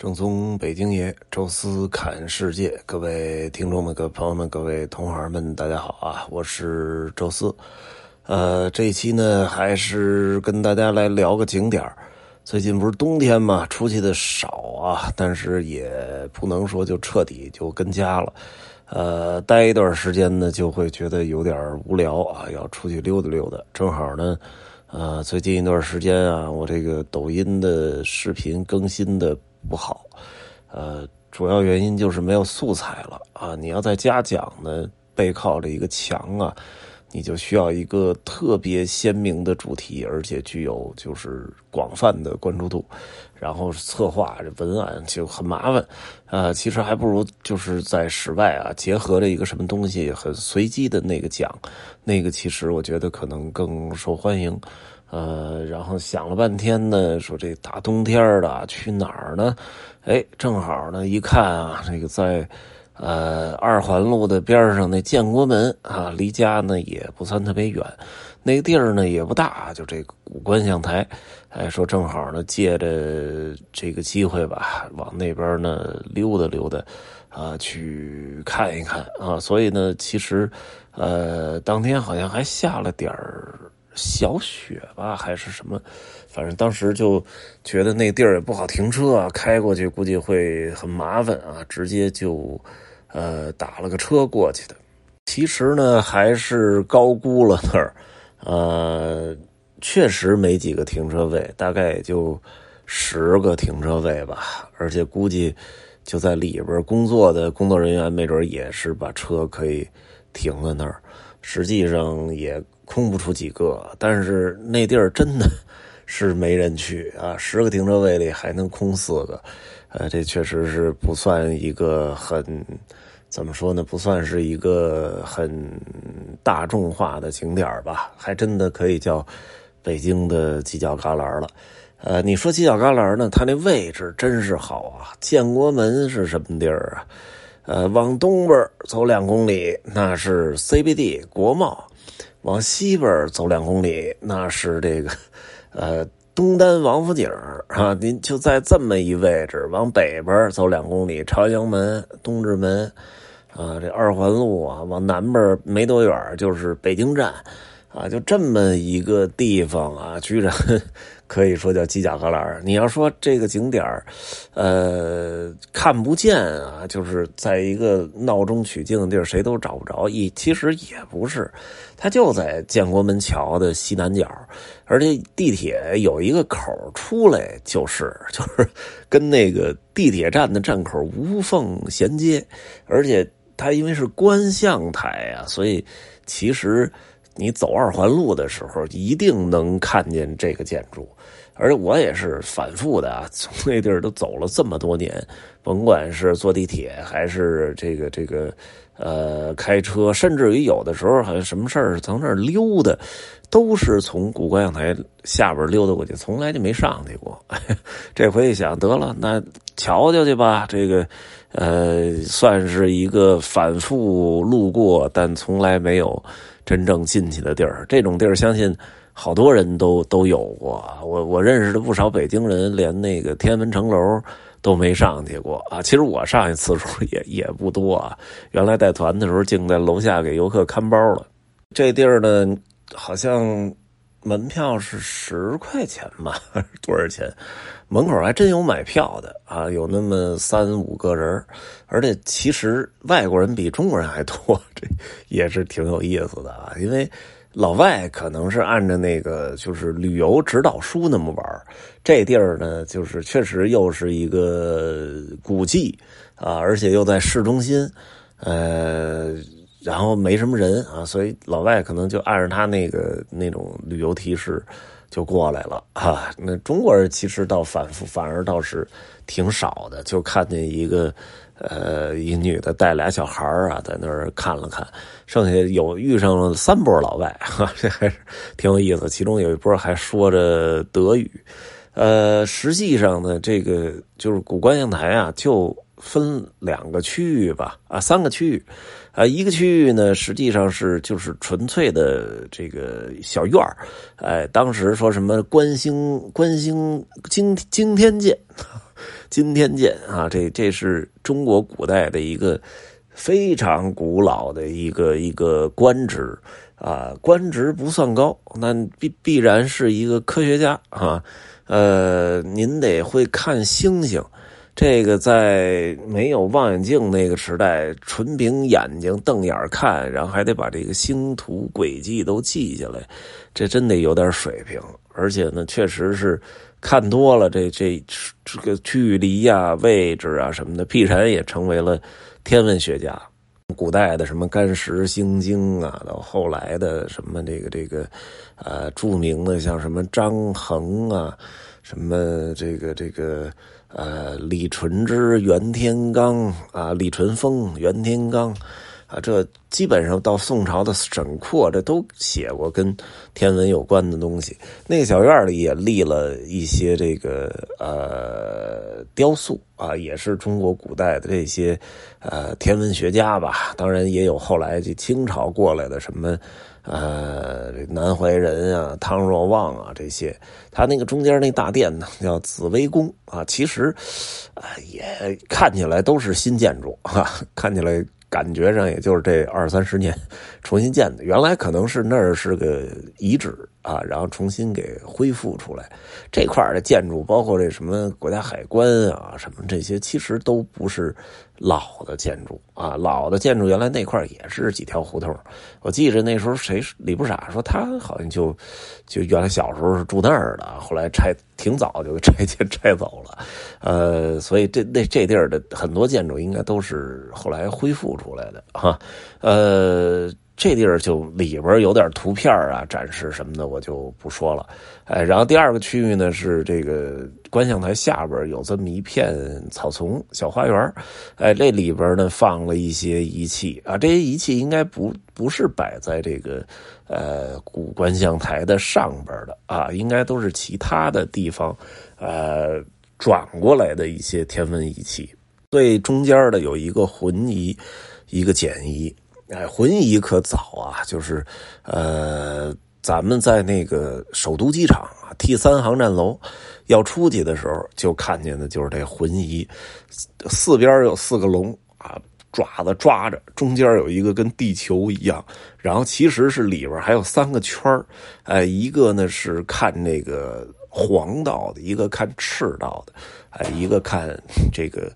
正宗北京爷，宙斯侃世界，各位听众们、各位朋友们、各位同行们，大家好啊！我是宙斯。呃，这一期呢，还是跟大家来聊个景点最近不是冬天嘛，出去的少啊，但是也不能说就彻底就跟家了。呃，待一段时间呢，就会觉得有点无聊啊，要出去溜达溜达。正好呢，呃，最近一段时间啊，我这个抖音的视频更新的。不好，呃，主要原因就是没有素材了啊！你要在家讲呢，背靠着一个墙啊，你就需要一个特别鲜明的主题，而且具有就是广泛的关注度，然后策划这文案就很麻烦啊。其实还不如就是在室外啊，结合着一个什么东西很随机的那个讲，那个其实我觉得可能更受欢迎。呃，然后想了半天呢，说这大冬天的去哪儿呢？哎，正好呢，一看啊，这个在呃二环路的边上那建国门啊，离家呢也不算特别远，那个地儿呢也不大，就这个古观象台。哎，说正好呢，借着这个机会吧，往那边呢溜达溜达，啊，去看一看啊。所以呢，其实呃，当天好像还下了点儿。小雪吧，还是什么？反正当时就觉得那地儿也不好停车啊，开过去估计会很麻烦啊，直接就呃打了个车过去的。其实呢，还是高估了那儿，呃，确实没几个停车位，大概也就十个停车位吧。而且估计就在里边工作的工作人员，没准也是把车可以停在那儿。实际上也。空不出几个，但是那地儿真的是没人去啊！十个停车位里还能空四个，呃，这确实是不算一个很怎么说呢？不算是一个很大众化的景点吧？还真的可以叫北京的犄角旮旯了。呃，你说犄角旮旯呢？它那位置真是好啊！建国门是什么地儿啊？呃，往东边走两公里，那是 CBD 国贸。往西边走两公里，那是这个，呃，东单王府井啊。您就在这么一位置，往北边走两公里，朝阳门、东直门，啊，这二环路啊，往南边没多远就是北京站。啊，就这么一个地方啊，居然可以说叫犄角旮旯。你要说这个景点呃，看不见啊，就是在一个闹中取静的地儿，谁都找不着。一其实也不是，它就在建国门桥的西南角，而且地铁有一个口出来就是 就是跟那个地铁站的站口无缝衔接，而且它因为是观象台啊，所以其实。你走二环路的时候，一定能看见这个建筑，而且我也是反复的啊，从那地儿都走了这么多年，甭管是坐地铁还是这个这个，呃，开车，甚至于有的时候好像什么事儿从那儿溜达，都是从古观象台下边溜达过去，从来就没上去过。这回一想，得了，那瞧瞧去吧，这个，呃，算是一个反复路过，但从来没有。真正进去的地儿，这种地儿相信好多人都都有过。我我认识的不少北京人，连那个天安门城楼都没上去过啊。其实我上去次数也也不多啊。原来带团的时候，竟在楼下给游客看包了。这地儿呢，好像门票是十块钱吧，多少钱？门口还真有买票的啊，有那么三五个人，而且其实外国人比中国人还多，这也是挺有意思的啊。因为老外可能是按照那个就是旅游指导书那么玩这地儿呢就是确实又是一个古迹啊，而且又在市中心，呃，然后没什么人啊，所以老外可能就按照他那个那种旅游提示。就过来了啊！那中国人其实倒反复，反而倒是挺少的。就看见一个，呃，一女的带俩小孩啊，在那儿看了看。剩下有遇上了三波老外，这还是挺有意思。其中有一波还说着德语。呃，实际上呢，这个就是古观象台啊，就分两个区域吧，啊，三个区域。啊，一个区域呢，实际上是就是纯粹的这个小院儿，哎，当时说什么观星观星惊惊天剑，惊天剑啊，这这是中国古代的一个非常古老的一个一个官职啊，官职不算高，那必必然是一个科学家啊。呃，您得会看星星，这个在没有望远镜那个时代，纯凭眼睛瞪眼看，然后还得把这个星图轨迹都记下来，这真得有点水平。而且呢，确实是看多了，这这这个距离呀、位置啊什么的，必然也成为了天文学家。古代的什么干石星经啊，到后来的什么这个这个，呃，著名的像什么张衡啊，什么这个这个呃李淳之、袁天罡啊，李淳风、袁天罡。啊，这基本上到宋朝的沈括，这都写过跟天文有关的东西。那个小院里也立了一些这个呃雕塑啊，也是中国古代的这些呃天文学家吧。当然也有后来这清朝过来的什么呃南怀仁啊、汤若望啊这些。他那个中间那大殿呢，叫紫微宫啊，其实啊也看起来都是新建筑啊，看起来。感觉上也就是这二三十年 重新建的，原来可能是那儿是个遗址啊，然后重新给恢复出来。这块的建筑，包括这什么国家海关啊，什么这些，其实都不是。老的建筑啊，老的建筑原来那块也是几条胡同。我记着那时候谁李不傻说他好像就就原来小时候是住那儿的，后来拆挺早就拆迁拆走了。呃，所以这那这地儿的很多建筑应该都是后来恢复出来的哈。呃。这地儿就里边有点图片啊，展示什么的，我就不说了。哎，然后第二个区域呢是这个观象台下边有这么一片草丛小花园哎，这里边呢放了一些仪器啊，这些仪器应该不不是摆在这个呃古观象台的上边的啊，应该都是其他的地方呃转过来的一些天文仪器。最中间的有一个浑仪，一个简仪。哎，浑仪可早啊，就是，呃，咱们在那个首都机场啊，T 三航站楼要出去的时候，就看见的就是这浑仪，四边有四个龙啊，爪子抓着，中间有一个跟地球一样，然后其实是里边还有三个圈儿，哎，一个呢是看那个黄道的，一个看赤道的，哎，一个看这个。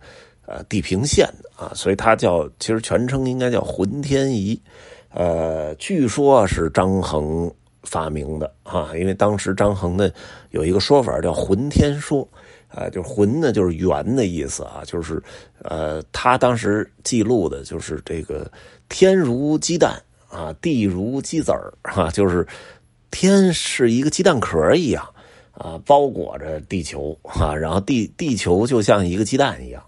呃，地平线的啊，所以它叫，其实全称应该叫浑天仪，呃，据说是张衡发明的啊，因为当时张衡呢有一个说法叫浑天说，啊，就浑呢就是圆的意思啊，就是呃，他当时记录的就是这个天如鸡蛋啊，地如鸡子儿哈，就是天是一个鸡蛋壳一样啊，包裹着地球啊，然后地地球就像一个鸡蛋一样。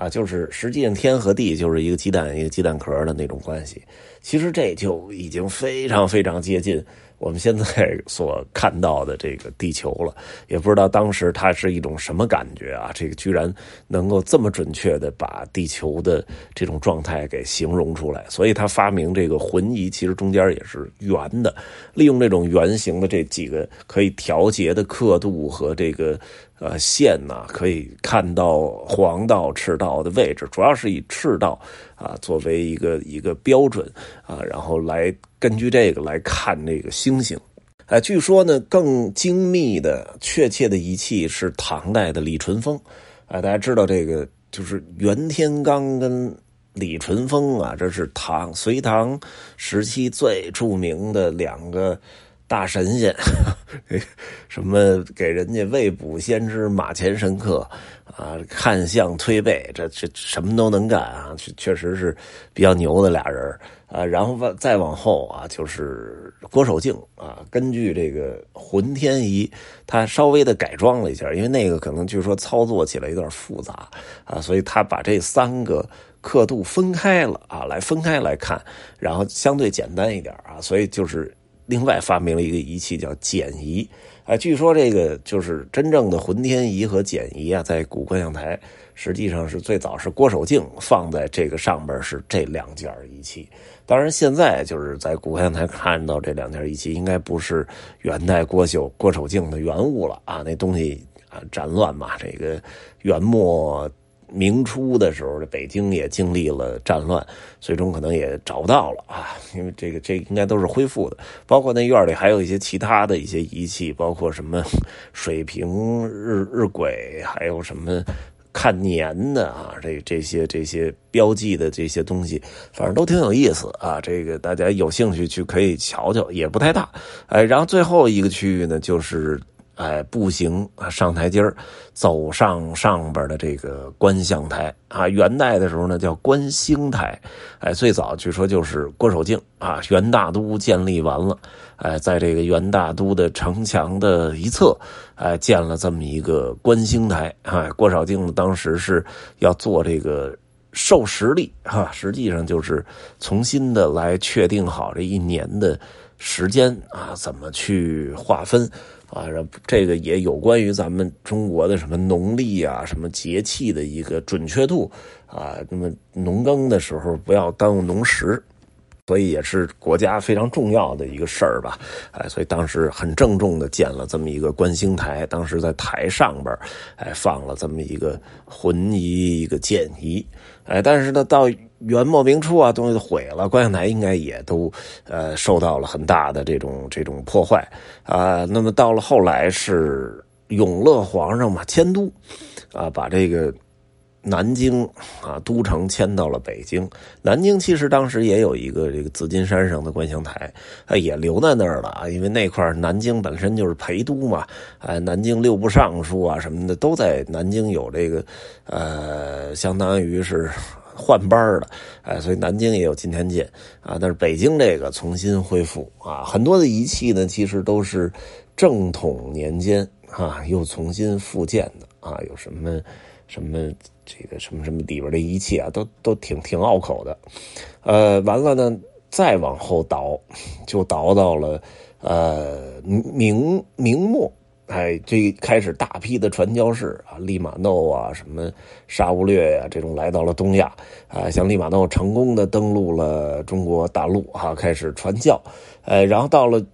啊，就是实际上天和地就是一个鸡蛋一个鸡蛋壳的那种关系，其实这就已经非常非常接近。我们现在所看到的这个地球了，也不知道当时它是一种什么感觉啊！这个居然能够这么准确的把地球的这种状态给形容出来，所以他发明这个浑仪，其实中间也是圆的，利用这种圆形的这几个可以调节的刻度和这个呃线呢，可以看到黄道、赤道的位置，主要是以赤道啊作为一个一个标准啊，然后来。根据这个来看这个星星，哎，据说呢更精密的、确切的仪器是唐代的李淳风，啊，大家知道这个就是袁天罡跟李淳风啊，这是唐隋唐时期最著名的两个大神仙，什么给人家未卜先知、马前神客啊，看相推背，这这什么都能干啊，确确实是比较牛的俩人。啊，然后往再往后啊，就是郭守敬啊。根据这个浑天仪，他稍微的改装了一下，因为那个可能据说操作起来有点复杂啊，所以他把这三个刻度分开了啊，来分开来看，然后相对简单一点啊，所以就是另外发明了一个仪器叫简仪啊。据说这个就是真正的浑天仪和简仪啊，在古观象台实际上是最早是郭守敬放在这个上边是这两件仪器。当然，现在就是在古观象台看到这两件仪器，应该不是元代郭秀郭守敬的原物了啊，那东西啊，战乱嘛，这个元末。明初的时候，这北京也经历了战乱，最终可能也找不到了啊。因为这个，这应该都是恢复的。包括那院里还有一些其他的一些仪器，包括什么水平日日晷，还有什么看年的啊，这这些这些标记的这些东西，反正都挺有意思啊。这个大家有兴趣去可以瞧瞧，也不太大。哎，然后最后一个区域呢，就是。哎，步行啊，上台阶，走上上边的这个观象台啊。元代的时候呢，叫观星台。哎，最早据说就是郭守敬啊，元大都建立完了，哎，在这个元大都的城墙的一侧，哎，建了这么一个观星台。哎，郭守敬当时是要做这个授时历哈，实际上就是重新的来确定好这一年的时间啊，怎么去划分。啊，这个也有关于咱们中国的什么农历啊、什么节气的一个准确度啊。那么农耕的时候不要耽误农时，所以也是国家非常重要的一个事儿吧。哎，所以当时很郑重的建了这么一个观星台，当时在台上边哎放了这么一个浑仪、一个简仪。哎，但是呢，到元末明初啊，东西都毁了，观象台应该也都呃受到了很大的这种这种破坏啊。那么到了后来是永乐皇上嘛迁都，啊，把这个南京啊都城迁到了北京。南京其实当时也有一个这个紫金山上的观象台，啊，也留在那儿了啊，因为那块南京本身就是陪都嘛，哎，南京六部尚书啊什么的都在南京有这个呃，相当于是。换班了，哎，所以南京也有今天见啊，但是北京这个重新恢复。啊，很多的仪器呢，其实都是正统年间啊又重新复建的。啊，有什么什么这个什么什么里边的仪器啊，都都挺挺拗口的，呃，完了呢，再往后倒，就倒到了呃明明末。哎，最开始大批的传教士啊，利玛窦啊，什么沙乌略呀，这种来到了东亚啊，像利玛窦成功的登陆了中国大陆啊，开始传教。哎，然后到了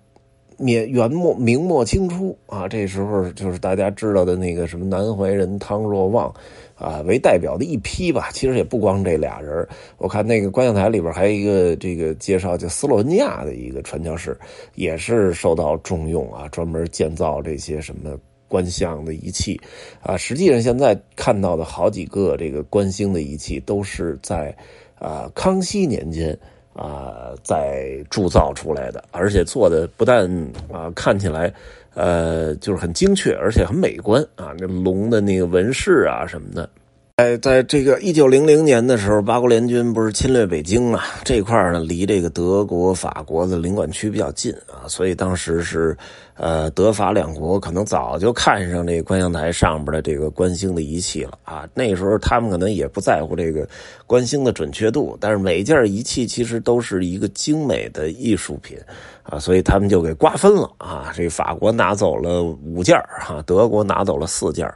元元末明末清初啊，这时候就是大家知道的那个什么南怀仁、汤若望。啊，为代表的一批吧，其实也不光这俩人。我看那个观象台里边还有一个这个介绍，叫斯洛文尼亚的一个传教士，也是受到重用啊，专门建造这些什么观象的仪器啊。实际上，现在看到的好几个这个观星的仪器，都是在啊康熙年间啊在铸造出来的，而且做的不但啊看起来。呃，就是很精确，而且很美观啊！那龙的那个纹饰啊什么的。哎，在这个一九零零年的时候，八国联军不是侵略北京嘛？这块呢，离这个德国、法国的领馆区比较近啊，所以当时是，呃，德法两国可能早就看上这观象台上边的这个观星的仪器了啊。那时候他们可能也不在乎这个观星的准确度，但是每一件仪器其实都是一个精美的艺术品啊，所以他们就给瓜分了啊。这法国拿走了五件哈，德国拿走了四件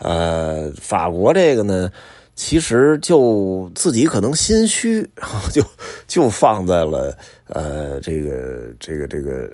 呃，法国这个呢，其实就自己可能心虚，就就放在了呃这个这个这个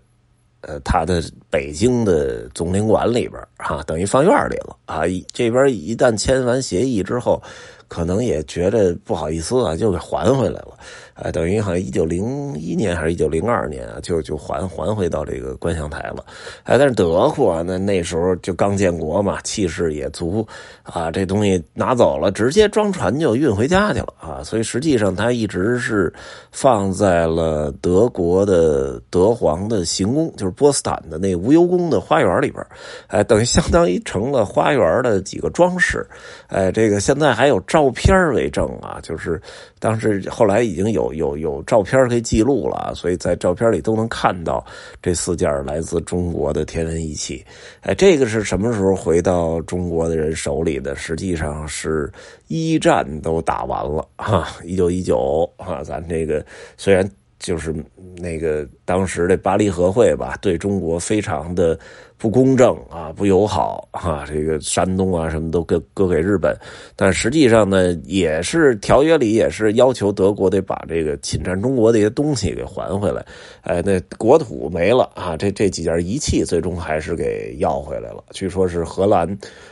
呃他的北京的总领馆里边哈，等于放院里了啊。这边一旦签完协议之后，可能也觉得不好意思啊，就给还回来了。哎，等于好像一九零一年还是一九零二年啊，就就还还回到这个观象台了。哎，但是德国那那时候就刚建国嘛，气势也足啊，这东西拿走了，直接装船就运回家去了啊。所以实际上它一直是放在了德国的德皇的行宫，就是波斯坦的那无忧宫的花园里边哎，等于相当于成了花园的几个装饰。哎，这个现在还有照片为证啊，就是当时后来已经有。有有照片可以记录了，所以在照片里都能看到这四件来自中国的天文仪器。哎，这个是什么时候回到中国的人手里的？实际上是一战都打完了哈，一九一九啊，咱这个虽然就是那个当时的巴黎和会吧，对中国非常的不公正啊，不友好啊，这个山东啊什么都割割给日本，但实际上呢，也是条约里也是要求德国得把这个侵占中国的一些东西给还回来，哎，那国土没了啊，这这几件仪器最终还是给要回来了，据说是荷兰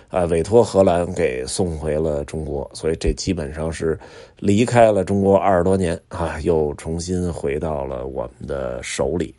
啊委托荷兰给送回了中国，所以这基本上是离开了中国二十多年啊，又重新回到了我们的手里。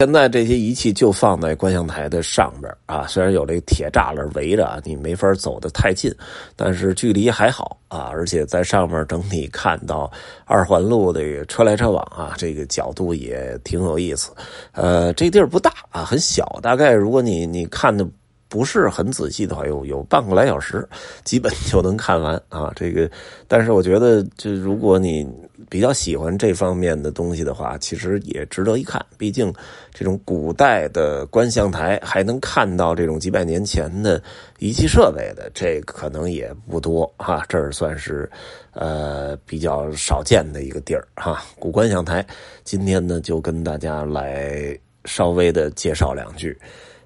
现在这些仪器就放在观象台的上边啊，虽然有这个铁栅栏围着，你没法走得太近，但是距离还好啊，而且在上面整体看到二环路的车来车往啊，这个角度也挺有意思。呃，这地儿不大啊，很小，大概如果你你看的。不是很仔细的话，有有半个来小时，基本就能看完啊。这个，但是我觉得，就如果你比较喜欢这方面的东西的话，其实也值得一看。毕竟，这种古代的观象台还能看到这种几百年前的仪器设备的，这可能也不多哈。这儿算是呃比较少见的一个地儿哈。古观象台，今天呢就跟大家来稍微的介绍两句。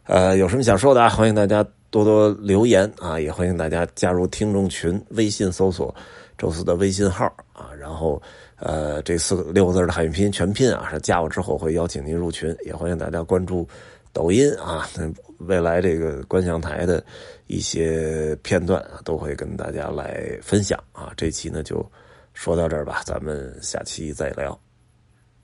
呃，有什么想说的啊？欢迎大家多多留言啊！也欢迎大家加入听众群，微信搜索“周四”的微信号啊。然后，呃，这四个六个字的汉语拼音全拼啊，加我之后会邀请您入群。也欢迎大家关注抖音啊，未来这个观象台的一些片段啊，都会跟大家来分享啊。这期呢就说到这儿吧，咱们下期再聊。